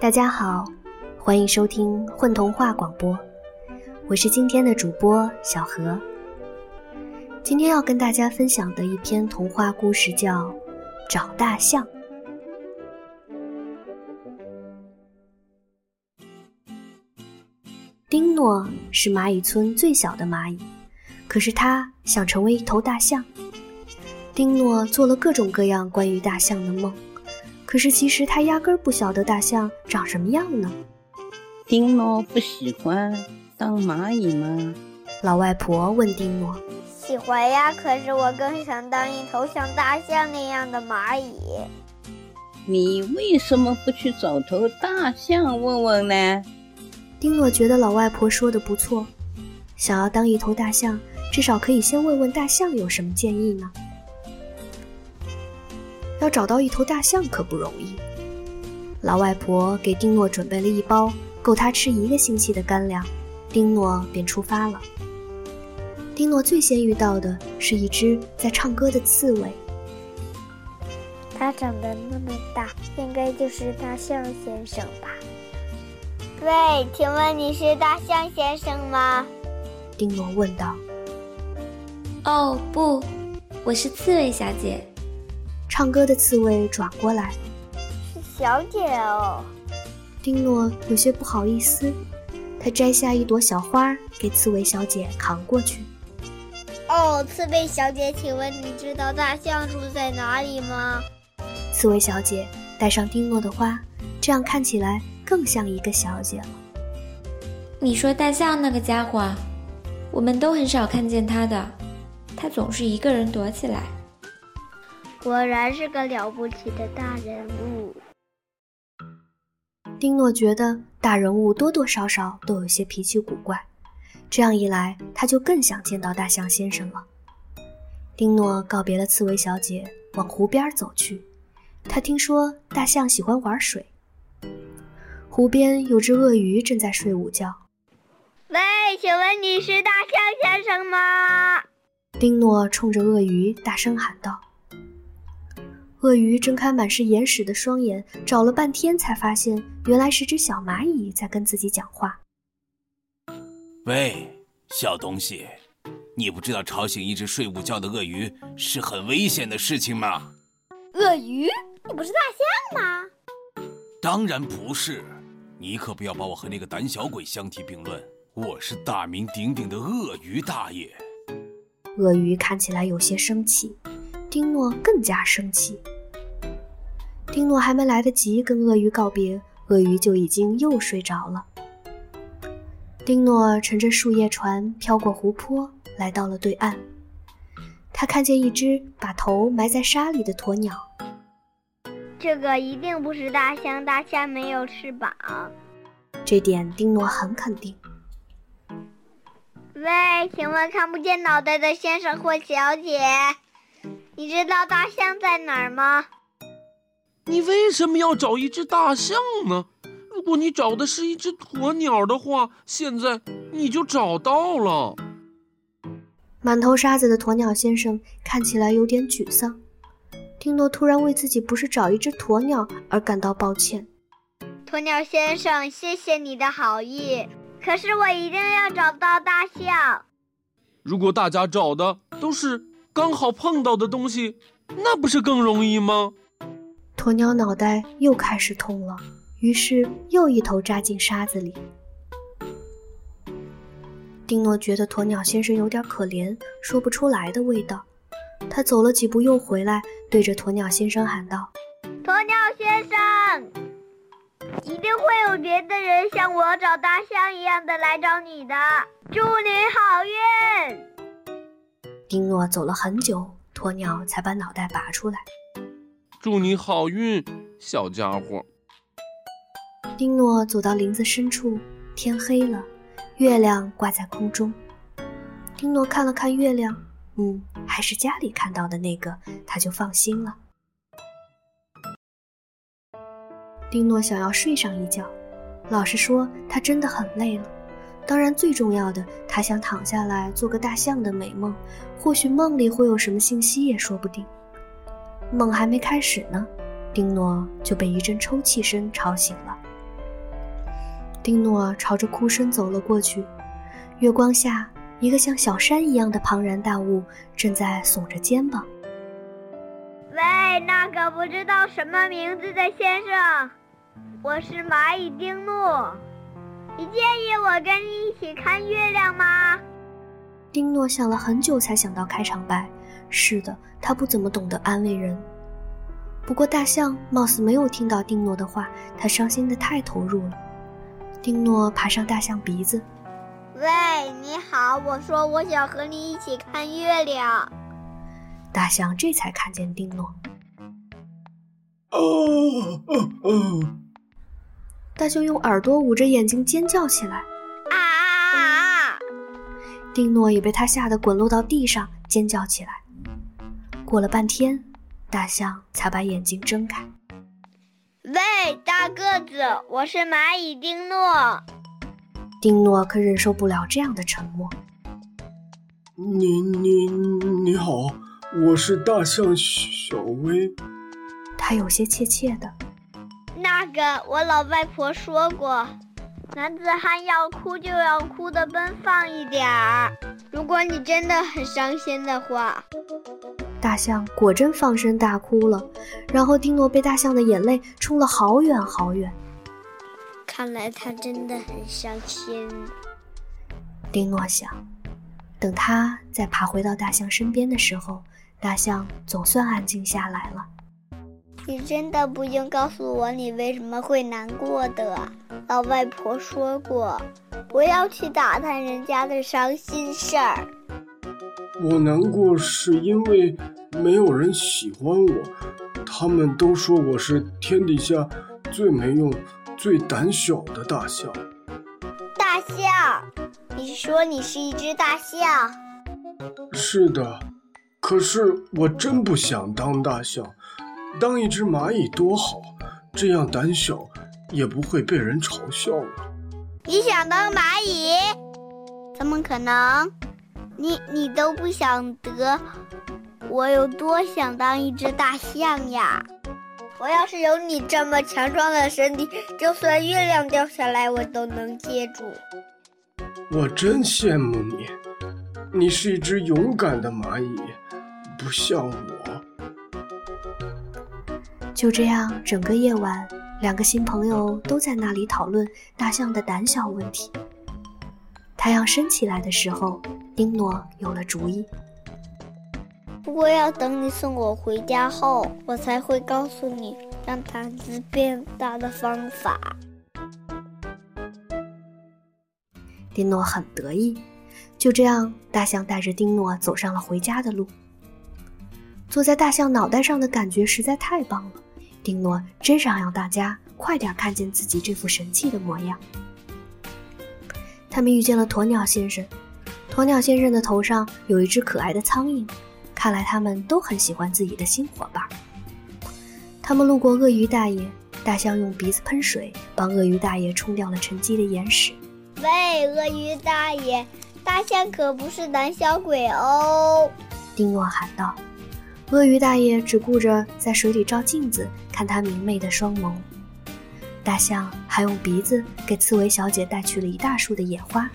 大家好，欢迎收听混童话广播，我是今天的主播小何。今天要跟大家分享的一篇童话故事叫《找大象》。丁诺是蚂蚁村最小的蚂蚁，可是他想成为一头大象。丁诺做了各种各样关于大象的梦，可是其实他压根儿不晓得大象长什么样呢。丁诺不喜欢当蚂蚁吗？老外婆问丁诺。喜欢呀，可是我更想当一头像大象那样的蚂蚁。你为什么不去找头大象问问呢？丁诺觉得老外婆说的不错，想要当一头大象，至少可以先问问大象有什么建议呢？要找到一头大象可不容易。老外婆给丁诺准备了一包够他吃一个星期的干粮，丁诺便出发了。丁诺最先遇到的是一只在唱歌的刺猬，它长得那么大，应该就是大象先生吧。喂，请问你是大象先生吗？丁诺问道。哦，不，我是刺猬小姐。唱歌的刺猬转过来。是小姐哦。丁诺有些不好意思，他摘下一朵小花给刺猬小姐扛过去。哦，刺猬小姐，请问你知道大象住在哪里吗？刺猬小姐带上丁诺的花，这样看起来。更像一个小姐了。你说大象那个家伙，我们都很少看见他的，他总是一个人躲起来。果然是个了不起的大人物。丁诺觉得大人物多多少少都有些脾气古怪，这样一来，他就更想见到大象先生了。丁诺告别了刺猬小姐，往湖边走去。他听说大象喜欢玩水。湖边有只鳄鱼正在睡午觉。喂，请问你是大象先生吗？丁诺冲着鳄鱼大声喊道。鳄鱼睁开满是眼屎的双眼，找了半天才发现，原来是只小蚂蚁在跟自己讲话。喂，小东西，你不知道吵醒一只睡午觉的鳄鱼是很危险的事情吗？鳄鱼，你不是大象吗？当然不是。你可不要把我和那个胆小鬼相提并论，我是大名鼎鼎的鳄鱼大爷。鳄鱼看起来有些生气，丁诺更加生气。丁诺还没来得及跟鳄鱼告别，鳄鱼就已经又睡着了。丁诺乘着树叶船飘过湖泊，来到了对岸。他看见一只把头埋在沙里的鸵鸟。这个一定不是大象，大象没有翅膀。这点丁诺很肯定。喂，请问看不见脑袋的先生或小姐，你知道大象在哪儿吗？你为什么要找一只大象呢？如果你找的是一只鸵鸟的话，现在你就找到了。满头沙子的鸵鸟先生看起来有点沮丧。丁诺突然为自己不是找一只鸵鸟而感到抱歉。鸵鸟先生，谢谢你的好意，可是我一定要找到大象。如果大家找的都是刚好碰到的东西，那不是更容易吗？鸵鸟脑袋又开始痛了，于是又一头扎进沙子里。丁诺觉得鸵鸟先生有点可怜，说不出来的味道。他走了几步，又回来，对着鸵鸟先生喊道：“鸵鸟先生，一定会有别的人像我找大象一样的来找你的。祝你好运！”丁诺走了很久，鸵鸟才把脑袋拔出来。“祝你好运，小家伙。”丁诺走到林子深处，天黑了，月亮挂在空中。丁诺看了看月亮。嗯，还是家里看到的那个，他就放心了。丁诺想要睡上一觉，老实说，他真的很累了。当然，最重要的，他想躺下来做个大象的美梦，或许梦里会有什么信息也说不定。梦还没开始呢，丁诺就被一阵抽泣声吵醒了。丁诺朝着哭声走了过去，月光下，一个像小山一样的庞然大物正在耸着肩膀。喂，那个不知道什么名字的先生，我是蚂蚁丁诺，你介意我跟你一起看月亮吗？丁诺想了很久，才想到开场白。是的，他不怎么懂得安慰人。不过大象貌似没有听到丁诺的话，他伤心的太投入了。丁诺爬上大象鼻子，喂，你好，我说我想和你一起看月亮。大象这才看见丁诺。哦哦哦！大象用耳朵捂着眼睛尖叫起来。啊啊啊！丁诺也被他吓得滚落到地上，尖叫起来。过了半天，大象才把眼睛睁开。喂，大个子，我是蚂蚁丁诺。丁诺可忍受不了这样的沉默。你你你好，我是大象小薇。他有些怯怯的。那个，我老外婆说过，男子汉要哭就要哭得奔放一点儿。如果你真的很伤心的话。大象果真放声大哭了，然后丁诺被大象的眼泪冲了好远好远。看来他真的很伤心。丁诺想，等他再爬回到大象身边的时候，大象总算安静下来了。你真的不用告诉我你为什么会难过的。老外婆说过，不要去打探人家的伤心事儿。我难过是因为没有人喜欢我，他们都说我是天底下最没用、最胆小的大象。大象，你说你是一只大象？是的，可是我真不想当大象，当一只蚂蚁多好，这样胆小也不会被人嘲笑了。你想当蚂蚁？怎么可能？你你都不想得，我有多想当一只大象呀！我要是有你这么强壮的身体，就算月亮掉下来，我都能接住。我真羡慕你，你是一只勇敢的蚂蚁，不像我。就这样，整个夜晚，两个新朋友都在那里讨论大象的胆小问题。太阳升起来的时候。丁诺有了主意，不过要等你送我回家后，我才会告诉你让胆子变大的方法。丁诺很得意。就这样，大象带着丁诺走上了回家的路。坐在大象脑袋上的感觉实在太棒了，丁诺真想让大家快点看见自己这副神气的模样。他们遇见了鸵鸟先生。鸵鸟先生的头上有一只可爱的苍蝇，看来他们都很喜欢自己的新伙伴。他们路过鳄鱼大爷，大象用鼻子喷水，帮鳄鱼大爷冲掉了沉积的岩石。喂，鳄鱼大爷，大象可不是胆小鬼哦！丁诺喊道。鳄鱼大爷只顾着在水里照镜子，看他明媚的双眸。大象还用鼻子给刺猬小姐带去了一大束的野花。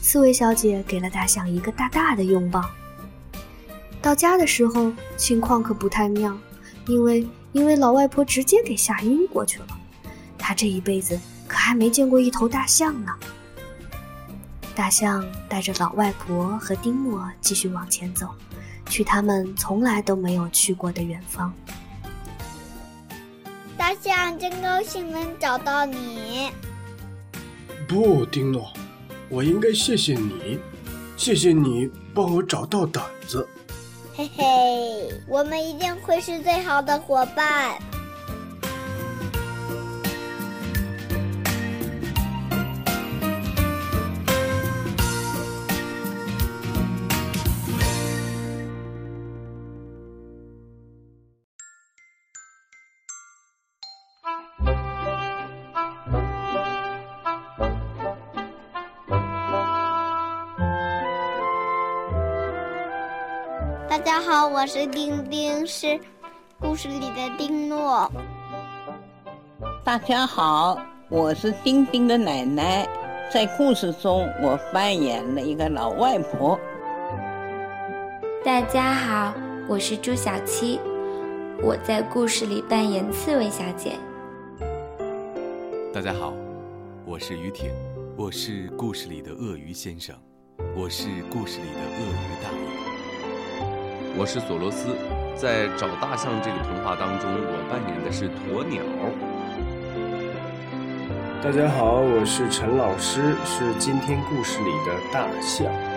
刺猬小姐给了大象一个大大的拥抱。到家的时候，情况可不太妙，因为因为老外婆直接给吓晕过去了。她这一辈子可还没见过一头大象呢。大象带着老外婆和丁诺继续往前走，去他们从来都没有去过的远方。大象真高兴能找到你。不，丁诺。我应该谢谢你，谢谢你帮我找到胆子。嘿嘿，我们一定会是最好的伙伴。家好，我是丁丁，是故事里的丁诺。大家好，我是丁丁的奶奶，在故事中我扮演了一个老外婆。大家好，我是朱小七，我在故事里扮演刺猬小姐。大家好，我是于挺，我是故事里的鳄鱼先生，我是故事里的鳄鱼大爷。我是索罗斯，在找大象这个童话当中，我扮演的是鸵鸟。大家好，我是陈老师，是今天故事里的大象。